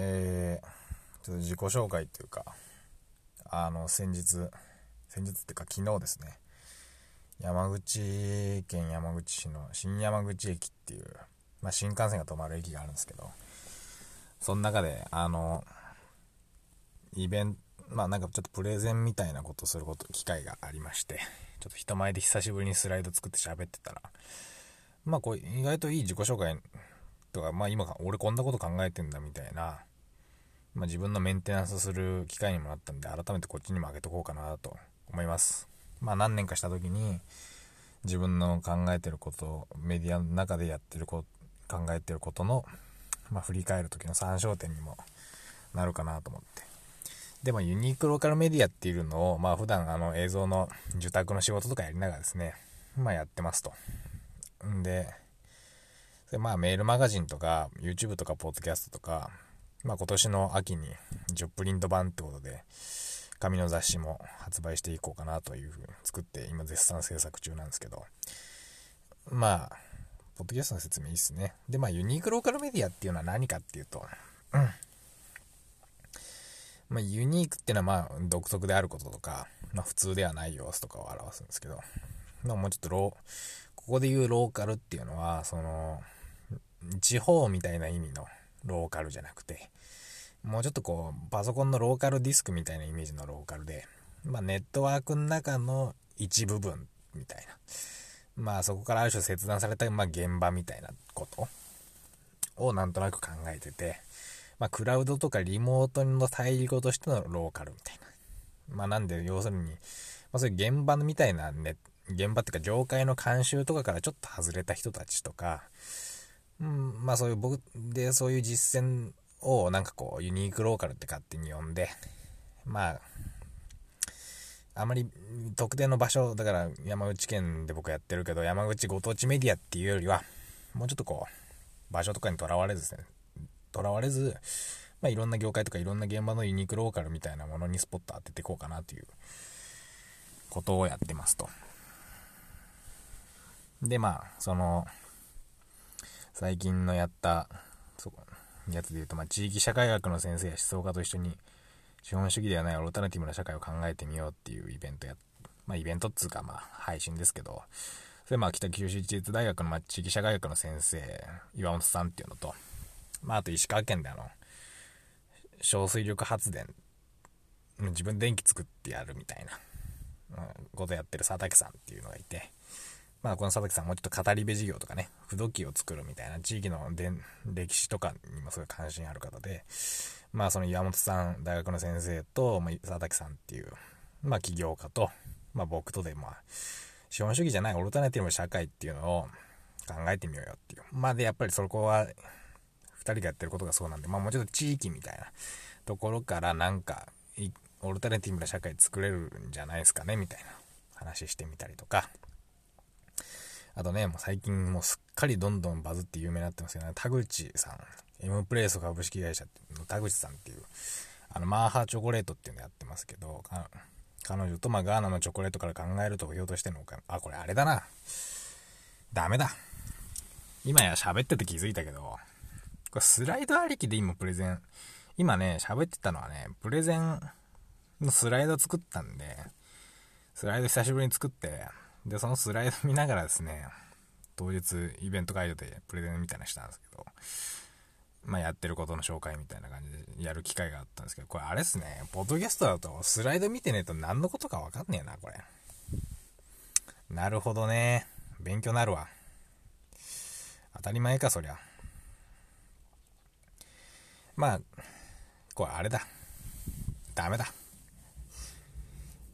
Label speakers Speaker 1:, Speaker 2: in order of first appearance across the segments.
Speaker 1: えー、ちょっと自己紹介っていうか、あの、先日、先日っていうか昨日ですね、山口県山口市の新山口駅っていう、まあ、新幹線が止まる駅があるんですけど、その中で、あの、イベント、まあなんかちょっとプレゼンみたいなことすること、機会がありまして、ちょっと人前で久しぶりにスライド作って喋ってたら、まあこう意外といい自己紹介とか、まあ今俺こんなこと考えてんだみたいな、まあ、自分のメンテナンスする機会にもなったんで、改めてこっちにもあげとこうかなと思います。まあ何年かした時に、自分の考えてること、メディアの中でやってること、考えてることの、まあ、振り返る時の参照点にもなるかなと思って。でもユニークローカルメディアっていうのを、まあ普段あの映像の受託の仕事とかやりながらですね、まあやってますと。んで、でまあメールマガジンとか YouTube とかポッドキャストとか、まあ、今年の秋に10プリント版ってことで、紙の雑誌も発売していこうかなというふうに作って今絶賛制作中なんですけど、まあ、ポッドキャストの説明いいっすね。で、まあ、ユニークローカルメディアっていうのは何かっていうと、うん。まあ、ユニークっていうのはまあ、独特であることとか、まあ、普通ではない様子とかを表すんですけど、まあ、もうちょっとロー、ここで言うローカルっていうのは、その、地方みたいな意味のローカルじゃなくて、もうちょっとこう、パソコンのローカルディスクみたいなイメージのローカルで、まあ、ネットワークの中の一部分みたいな。まあそこからある種切断された、まあ、現場みたいなことをなんとなく考えてて、まあ、クラウドとかリモートの対義語としてのローカルみたいな。まあなんで要するに、まあそういう現場みたいなね、現場っていうか業界の慣習とかからちょっと外れた人たちとか、うん、まあそういう僕でそういう実践をなんかこうユニークローカルって勝手に呼んで、まあ、あまり特定の場所、だから山口県で僕やってるけど、山口ご当地メディアっていうよりは、もうちょっとこう、場所とかにとらわれずですね、とらわれず、まあいろんな業界とかいろんな現場のユニークローカルみたいなものにスポット当てていこうかなということをやってますと。で、まあ、その、最近のやった、そやつで言うと、まあ、地域社会学の先生や思想家と一緒に、資本主義ではないオルタナティブな社会を考えてみようっていうイベントや、まあ、イベントっつうか、まあ、配信ですけど、それまあ、北九州市立大学の、まあ、地域社会学の先生、岩本さんっていうのと、まあ、あと石川県であの、小水力発電、自分電気作ってやるみたいな、うん、ことやってる佐竹さんっていうのがいて、まあ、この佐々木さんもうちょっと語り部事業とかね、不土器を作るみたいな地域の歴史とかにもすごい関心ある方で、まあ、その岩本さん、大学の先生と、まあ、佐々木さんっていう、まあ、起業家と、まあ、僕とで、まあ、資本主義じゃないオルタナティブ社会っていうのを考えてみようよっていう。まあ、で、やっぱりそこは、二人がやってることがそうなんで、まあ、もうちょっと地域みたいなところからなんか、オルタナティブな社会作れるんじゃないですかね、みたいな話してみたりとか、あとね、もう最近もうすっかりどんどんバズって有名になってますけどね、田口さん、M プレイス株式会社の田口さんっていう、あの、マーハーチョコレートっていうのやってますけど、彼女とまあガーナのチョコレートから考えると言おうとしてるのか、あ、これあれだな。ダメだ。今や喋ってて気づいたけど、これスライドありきで今プレゼン、今ね、喋ってたのはね、プレゼンのスライド作ったんで、スライド久しぶりに作って、で、そのスライド見ながらですね、当日イベント会場でプレゼンみたいなしたんですけど、まあやってることの紹介みたいな感じでやる機会があったんですけど、これあれっすね、ポッドキャストだとスライド見てねえと何のことかわかんねえな、これ。なるほどね。勉強なるわ。当たり前か、そりゃ。まあ、これあれだ。ダメだ。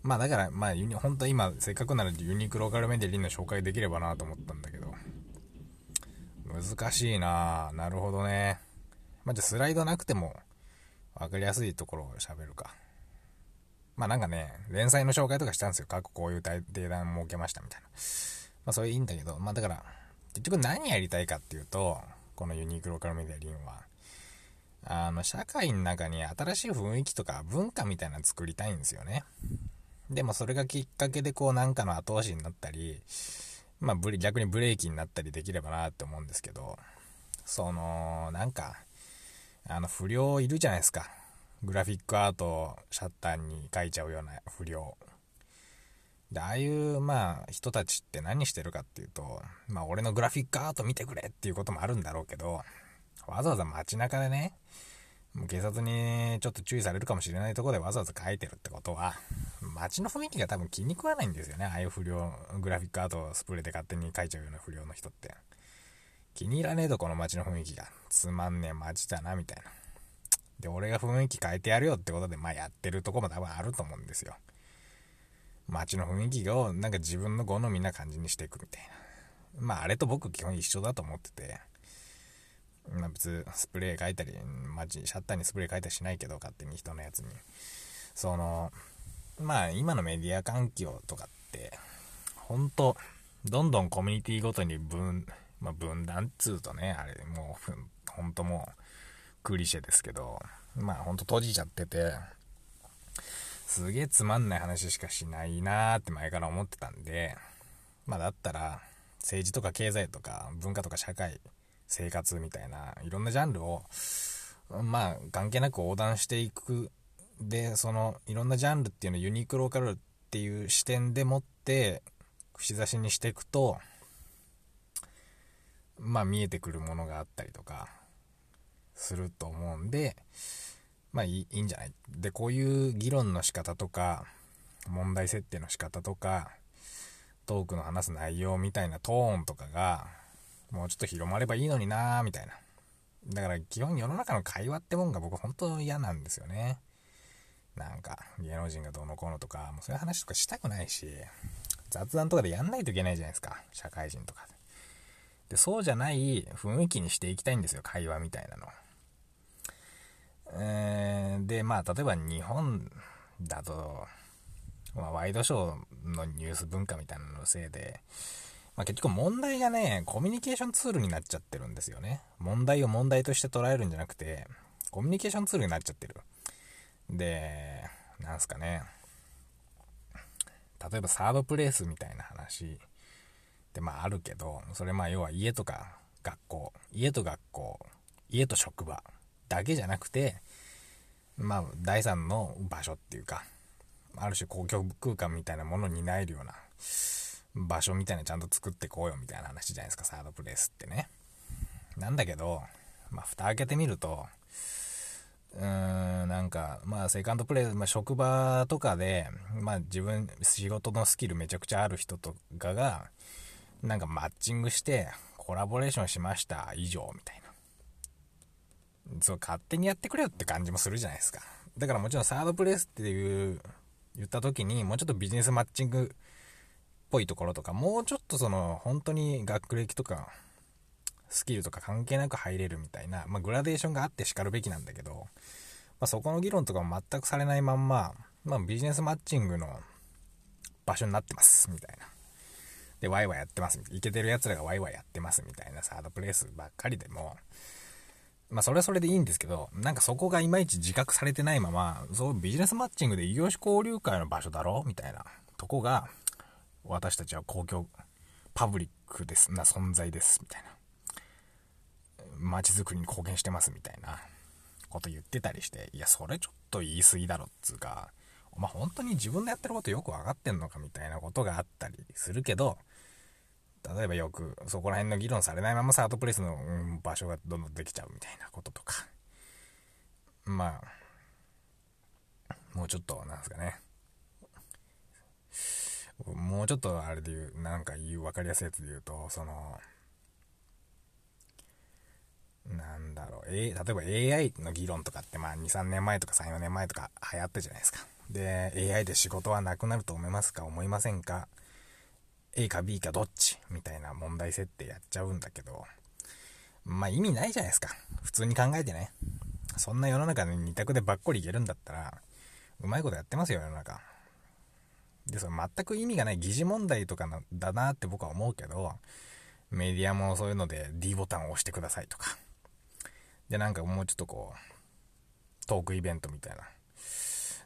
Speaker 1: まあだから、まあ、本当今、せっかくならユニークローカルメディアリンの紹介できればなと思ったんだけど、難しいななるほどね。まあじゃあスライドなくても、わかりやすいところを喋るか。まあなんかね、連載の紹介とかしたんですよ。過去こういうデータ設けましたみたいな。まあそれいいんだけど、まあだから、結局何やりたいかっていうと、このユニークローカルメディアリンは、あの、社会の中に新しい雰囲気とか文化みたいなの作りたいんですよね。でもそれがきっかけでこうなんかの後押しになったり、まあブレ、逆にブレーキになったりできればなって思うんですけど、その、なんか、あの不良いるじゃないですか。グラフィックアートをシャッターに描いちゃうような不良。で、ああいう、まあ、人たちって何してるかっていうと、まあ、俺のグラフィックアート見てくれっていうこともあるんだろうけど、わざわざ街中でね、警察にちょっと注意されるかもしれないところでわざわざ書いてるってことは、街の雰囲気が多分気に食わないんですよね。ああいう不良、グラフィックアートをスプレーで勝手に書いちゃうような不良の人って。気に入らねえとこの街の雰囲気が。つまんねえ街だな、みたいな。で、俺が雰囲気変えてやるよってことで、まあやってるとこも多分あると思うんですよ。街の雰囲気をなんか自分の好みな感じにしていくみたいな。まああれと僕基本一緒だと思ってて、まあ別スプレー書いたり、街、シャッターにスプレー書いたりしないけど、勝手に人のやつに。その、まあ今のメディア環境とかって、ほんと、どんどんコミュニティごとに分、まあ、分断っつうとね、あれ、もう、ほんともう、クリシェですけど、まあほんと閉じちゃってて、すげえつまんない話しかしないなーって前から思ってたんで、まあだったら、政治とか経済とか文化とか社会、生活みたいな、いろんなジャンルを、まあ関係なく横断していく。で、その、いろんなジャンルっていうのをユニークローカルっていう視点でもって、串刺しにしていくと、まあ見えてくるものがあったりとか、すると思うんで、まあいいいいんじゃない？で、こういう議論の仕方とか、問題設定の仕方とか、トークの話す内容みたいなトーンとかが、もうちょっと広まればいいのになーみたいな。だから基本世の中の会話ってもんが僕本当嫌なんですよね。なんか芸能人がどうのこうのとか、もうそういう話とかしたくないし、雑談とかでやんないといけないじゃないですか。社会人とかで。で、そうじゃない雰囲気にしていきたいんですよ、会話みたいなの。えー、で、まあ、例えば日本だと、まあ、ワイドショーのニュース文化みたいなののせいで、まあ、結局問題がね、コミュニケーションツールになっちゃってるんですよね。問題を問題として捉えるんじゃなくて、コミュニケーションツールになっちゃってる。で、なんすかね。例えばサードプレイスみたいな話ってまああるけど、それまあ要は家とか学校、家と学校、家と職場だけじゃなくて、まあ、第三の場所っていうか、ある種公共空間みたいなものに担えるような場所みたいなちゃんと作ってこうよみたいな話じゃないですか、サードプレイスってね。なんだけど、まあ、蓋開けてみると、うーん、なんか、まあ、セカンドプレイ、まあ、職場とかで、まあ、自分、仕事のスキルめちゃくちゃある人とかが、なんかマッチングして、コラボレーションしました、以上、みたいな。そう、勝手にやってくれよって感じもするじゃないですか。だからもちろんサードプレイスっていう、言った時に、もうちょっとビジネスマッチングぽいところとか、もうちょっとその、本当に学歴とか、スキルとか関係なく入れるみたいな、まあ、グラデーションがあってしかるべきなんだけど、まあ、そこの議論とかも全くされないまんま、まあ、ビジネスマッチングの場所になってます、みたいな。で、ワイワイやってます。いけてる奴らがワイワイやってます、みたいなサードプレイスばっかりでも、まあ、それはそれでいいんですけど、なんかそこがいまいち自覚されてないまま、そうビジネスマッチングで異業種交流会の場所だろみたいなとこが、私たちは公共、パブリックです、な存在です、みたいな。街づくりに貢献してます、みたいなこと言ってたりして、いや、それちょっと言い過ぎだろ、っつうか、お前本当に自分でやってることよくわかってんのかみたいなことがあったりするけど、例えばよくそこら辺の議論されないままサードプレスの、場所がどんどんできちゃうみたいなこととか。まあ、もうちょっと、なんですかね。もうちょっとあれで言う、なんか言う、分かりやすいやつで言うと、その、なんだろう、え例えば AI の議論とかって、まあ2、3年前とか3、4年前とか流行ったじゃないですか。で、AI で仕事はなくなると思いますか思いませんか？A か B かどっち？みたいな問題設定やっちゃうんだけど、まあ意味ないじゃないですか。普通に考えてね。そんな世の中で2択でばっこりいけるんだったら、うまいことやってますよ、世の中。で、その全く意味がない疑似問題とかなだなって僕は思うけど、メディアもそういうので D ボタンを押してくださいとか。で、なんかもうちょっとこう、トークイベントみたいな。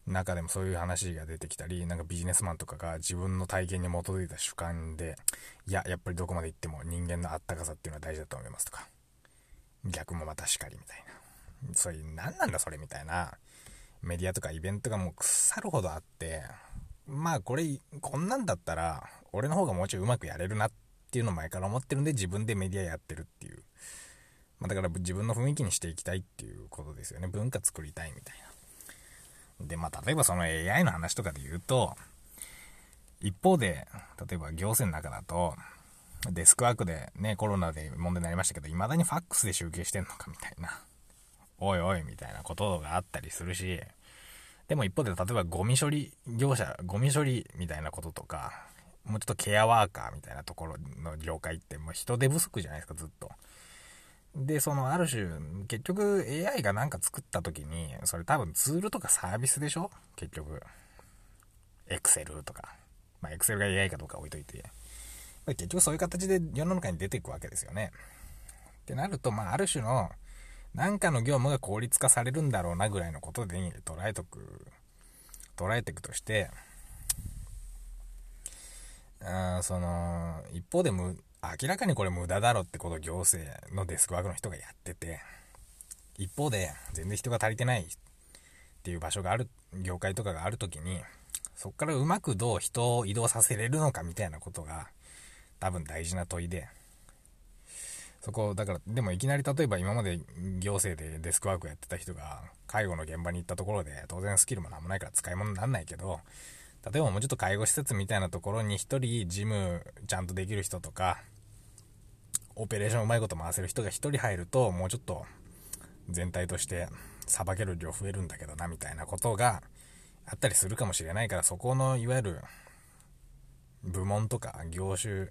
Speaker 1: 中でもそういう話が出てきたり、なんかビジネスマンとかが自分の体験に基づいた主観で、いや、やっぱりどこまで行っても人間のあったかさっていうのは大事だと思いますとか、逆もまたしかりみたいなそういう、何なんだそれみたいな、メディアとかイベントがもう腐るほどあって、まあこれ、こんなんだったら、俺の方がもうちょいうまくやれるなっていうのを前から思ってるんで、自分でメディアやってるっていう。まあだから自分の雰囲気にしていきたいっていうことですよね。文化作りたいみたいな。で、まあ例えばその AI の話とかで言うと、一方で、例えば行政の中だと、デスクワークでね、コロナで問題になりましたけど、未だにファックスで集計してんのかみたいな。おいおいみたいなことがあったりするし、でも一方で例えばゴミ処理業者、ゴミ処理みたいなこととか、もうちょっとケアワーカーみたいなところの業界ってもう人手不足じゃないですか、ずっと。で、そのある種、結局 AI がなんか作った時に、それ多分ツールとかサービスでしょ？結局。Excel とか。まあ Excel が AI かどうか置いといて。結局そういう形で世の中に出ていくわけですよね。ってなると、まあある種の、なんかの業務が効率化されるんだろうなぐらいのことで捉えとく、捉えていくとして、あその、一方でむ、明らかにこれ無駄だろってことを行政のデスクワークの人がやってて、一方で全然人が足りてないっていう場所がある、業界とかがある時に、そこからうまくどう人を移動させれるのかみたいなことが多分大事な問いで、そこ、だから、でもいきなり例えば今まで行政でデスクワークやってた人が介護の現場に行ったところで当然スキルもなんもないから使い物になんないけど、例えばもうちょっと介護施設みたいなところに1人事務ちゃんとできる人とか、オペレーションうまいこと回せる人が1人入ると、もうちょっと全体としてさばける量増えるんだけどな、みたいなことがあったりするかもしれないから、そこのいわゆる部門とか業種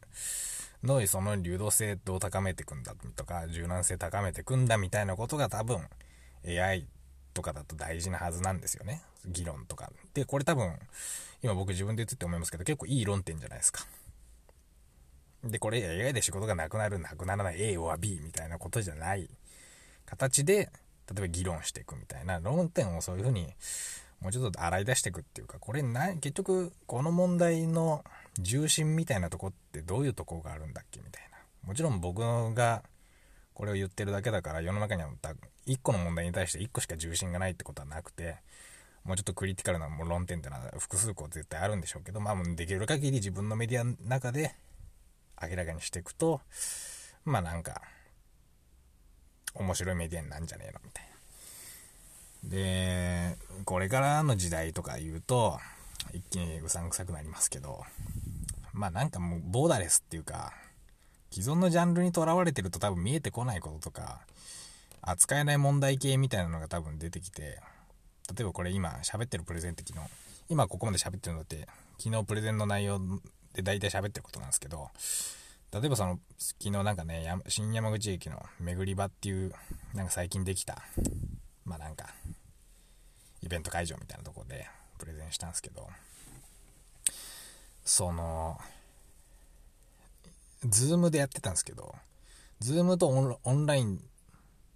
Speaker 1: のその流動性どう高めていくんだとか、柔軟性高めていくんだみたいなことが多分 AI とかだと大事なはずなんですよね。議論とか。で、これ多分、今僕自分で言ってて思いますけど、結構いい論点じゃないですか。で、これ AI で仕事がなくなる、なくならない A は B みたいなことじゃない形で、例えば議論していくみたいな論点をそういうふうにもうちょっと洗い出していくっていうか、これな、結局この問題の重心みたいなとこってどういうとこがあるんだっけみたいな。もちろん僕がこれを言ってるだけだから世の中には1個の問題に対して1個しか重心がないってことはなくて、もうちょっとクリティカルな論点ってのは複数個絶対あるんでしょうけど、まあ、できる限り自分のメディアの中で明らかにしていくと、まあなんか、面白いメディアになんじゃねえのみたいな。で、これからの時代とか言うと、一気にうさんくさくなりますけど、まあなんかもうボーダレスっていうか、既存のジャンルにとらわれてると多分見えてこないこととか、扱えない問題系みたいなのが多分出てきて、例えばこれ今喋ってるプレゼンって昨日、今ここまで喋ってるのって、昨日プレゼンの内容で大体喋ってることなんですけど、例えばその、昨日なんかね、新山口駅の巡り場っていう、なんか最近できた、まあなんか、イベント会場みたいなとこでプレゼンしたんですけど、その、ズームでやってたんですけど、ズームとオンライン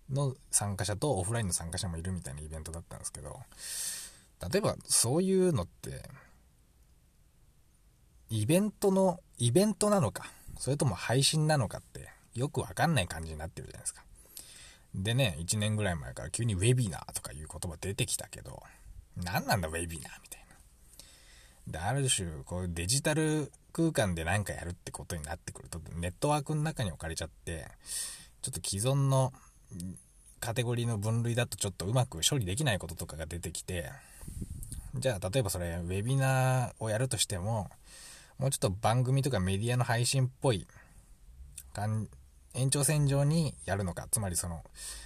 Speaker 1: の参加者とオフラインの参加者もいるみたいなイベントだったんですけど、例えばそういうのって、イベントの、イベントなのか、それとも配信なのかって、よくわかんない感じになってるじゃないですか。でね、1年ぐらい前から急にウェビナーとかいう言葉出てきたけど、何なんだウェビナーみたいな。で、ある種、こうデジタル空間で何かやるってことになってくると、ネットワークの中に置かれちゃって、ちょっと既存のカテゴリーの分類だとちょっとうまく処理できないこととかが出てきて、じゃあ例えばそれ、ウェビナーをやるとしても、もうちょっと番組とかメディアの配信っぽい、延長線上にやるのか、つまりその、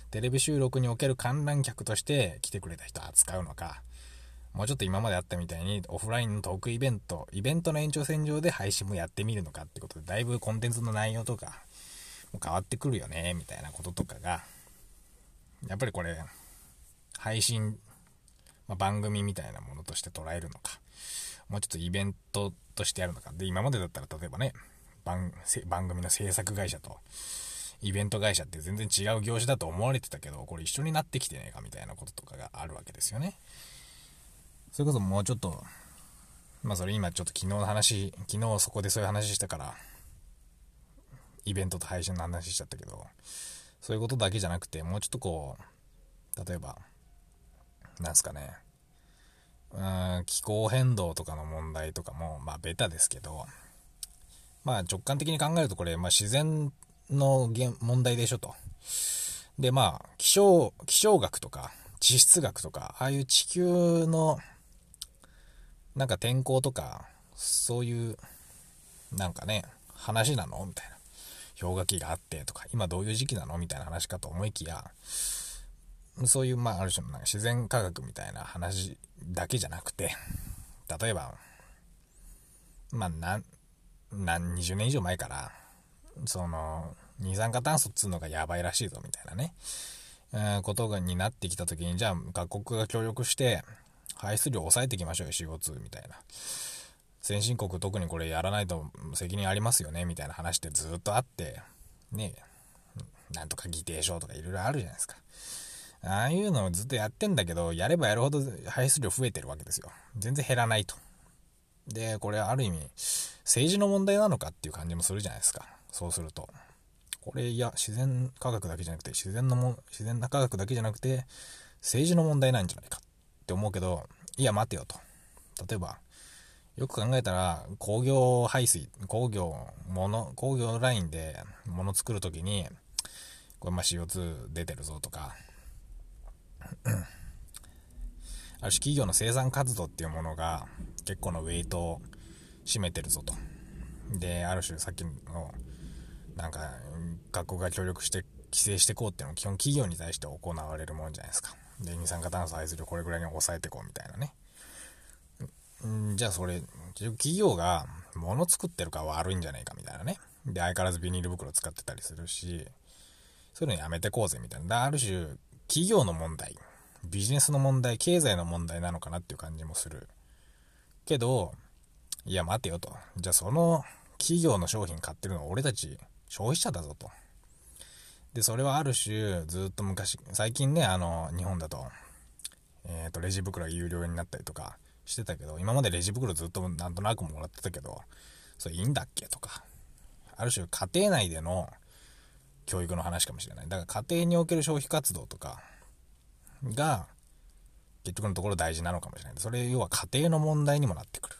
Speaker 1: テレビ収録における観覧客として来てくれた人を扱うのか、もうちょっと今まであったみたいにオフラインのトークイベント、イベントの延長線上で配信もやってみるのかってことで、だいぶコンテンツの内容とかも変わってくるよね、みたいなこととかが、やっぱりこれ、配信、まあ、番組みたいなものとして捉えるのか、もうちょっとイベントとしてやるのか。で、今までだったら例えばね、番番組の制作会社と、イベント会社って全然違う業種だと思われてたけど、これ一緒になってきてねえかみたいなこととかがあるわけですよね。それこそもうちょっと、まあそれ今ちょっと昨日の話、昨日そこでそういう話したから、イベントと配信の話しちゃったけど、そういうことだけじゃなくて、もうちょっとこう、例えば、なんすかね、うん気候変動とかの問題とかも、まあベタですけど、まあ直感的に考えるとこれ、まあ自然の問題でしょと。で、まあ気象、気象学とか地質学とか、ああいう地球のなんか天候とか、そういう、なんかね、話なの？みたいな。氷河期があってとか、今どういう時期なの？みたいな話かと思いきや、そういう、まあ、ある種のなんか自然科学みたいな話だけじゃなくて、例えば、まあ、何、何、20年以上前から、その、二酸化炭素っつうのがやばいらしいぞみたいなね、えー、ことがになってきた時に、じゃあ各国が協力して、排出量を抑えていきましょうよ、CO2 みたいな。先進国特にこれやらないと責任ありますよね、みたいな話ってずっとあって、ねなんとか議定書とかいろいろあるじゃないですか。ああいうのをずっとやってんだけど、やればやるほど排出量増えてるわけですよ。全然減らないと。で、これはある意味、政治の問題なのかっていう感じもするじゃないですか。そうすると。これ、いや、自然科学だけじゃなくて、自然のも、自然な科学だけじゃなくて、政治の問題なんじゃないかって思うけど、いや、待てよと。例えば、よく考えたら、工業排水、工業、もの、工業ラインで物作るときに、これま CO2 出てるぞとか、ある種企業の生産活動っていうものが結構のウェイトを占めてるぞと。で、ある種さっきの、なんか、学校が協力して規制していこうっていうのは基本企業に対して行われるもんじゃないですか。で、二酸化炭素排出量これぐらいに抑えてこうみたいなね。んじゃあそれ、企業が物作ってるか悪いんじゃないかみたいなね。で、相変わらずビニール袋使ってたりするし、そういうのやめてこうぜみたいな。ある種、企業の問題、ビジネスの問題、経済の問題なのかなっていう感じもする。けど、いや待てよと。じゃあその企業の商品買ってるのは俺たち消費者だぞと。で、それはある種、ずっと昔、最近ね、あの、日本だと、えっ、ー、と、レジ袋が有料になったりとかしてたけど、今までレジ袋ずっとなんとなくもらってたけど、それいいんだっけとか、ある種家庭内での教育の話かもしれない。だから家庭における消費活動とかが、結局のところ大事なのかもしれない。それ、要は家庭の問題にもなってくる。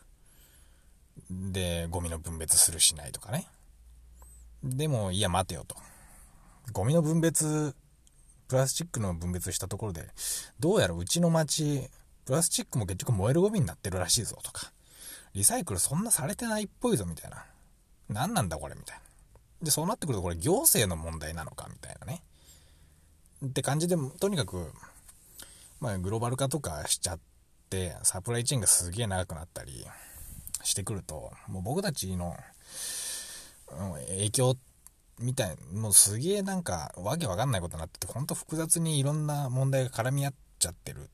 Speaker 1: で、ゴミの分別するしないとかね。でも、いや、待てよと。ゴミの分別、プラスチックの分別したところで、どうやらうちの町、プラスチックも結局燃えるゴミになってるらしいぞとか、リサイクルそんなされてないっぽいぞみたいな。何なんだこれみたいな。で、そうなってくるとこれ行政の問題なのかみたいなね。って感じで、とにかく、まあグローバル化とかしちゃって、サプライチェーンがすげえ長くなったりしてくると、もう僕たちの影響ってみたい、もうすげえなんか、わけわかんないことになってて、ほんと複雑にいろんな問題が絡み合っちゃってるっ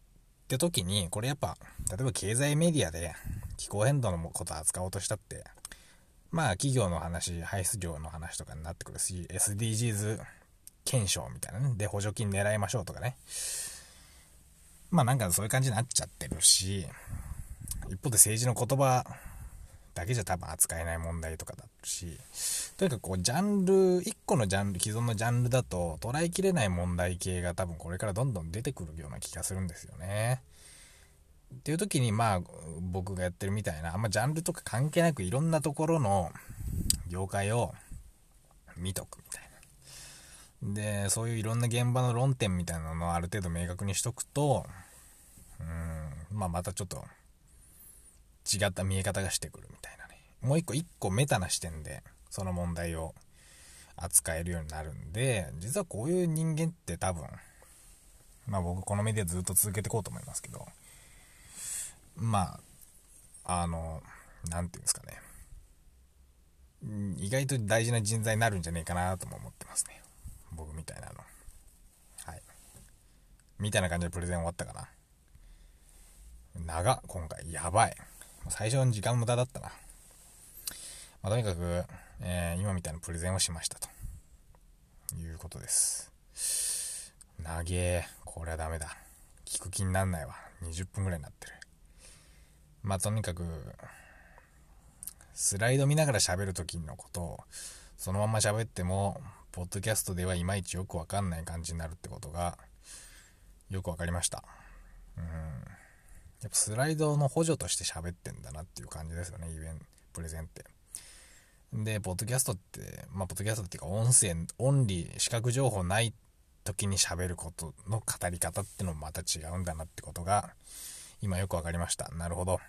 Speaker 1: て時に、これやっぱ、例えば経済メディアで気候変動のこと扱おうとしたって、まあ企業の話、排出量の話とかになってくるし、SDGs 検証みたいなね、で補助金狙いましょうとかね。まあなんかそういう感じになっちゃってるし、一方で政治の言葉だけじゃ多分扱えない問題とかだし、とにかくこう、ジャンル、1個のジャンル、既存のジャンルだと捉えきれない問題系が多分これからどんどん出てくるような気がするんですよね。っていう時に、まあ、僕がやってるみたいな、あんまジャンルとか関係なくいろんなところの業界を見とくみたいな。で、そういういろんな現場の論点みたいなのをある程度明確にしとくと、うん、まあまたちょっと違った見え方がしてくるみ。もう一個一個メタな視点でその問題を扱えるようになるんで、実はこういう人間って多分、まあ僕このメディアずっと続けていこうと思いますけど、まあ、あの、なんていうんですかね。意外と大事な人材になるんじゃねえかなとも思ってますね。僕みたいなの。はい。みたいな感じでプレゼン終わったかな。長、今回。やばい。最初の時間無駄だったな。まあ、とにかく、えー、今みたいなプレゼンをしましたと。いうことです。長え。これはダメだ。聞く気になんないわ。20分ぐらいになってる。まあ、とにかく、スライド見ながら喋るときのことを、そのまま喋っても、ポッドキャストではいまいちよくわかんない感じになるってことが、よくわかりました。うん。やっぱスライドの補助として喋ってんだなっていう感じですよね、イベント、プレゼンって。で、ポッドキャストって、まあ、ポッドキャストっていうか、音声、オンリー、視覚情報ない時に喋ることの語り方ってのもまた違うんだなってことが、今よく分かりました。なるほど。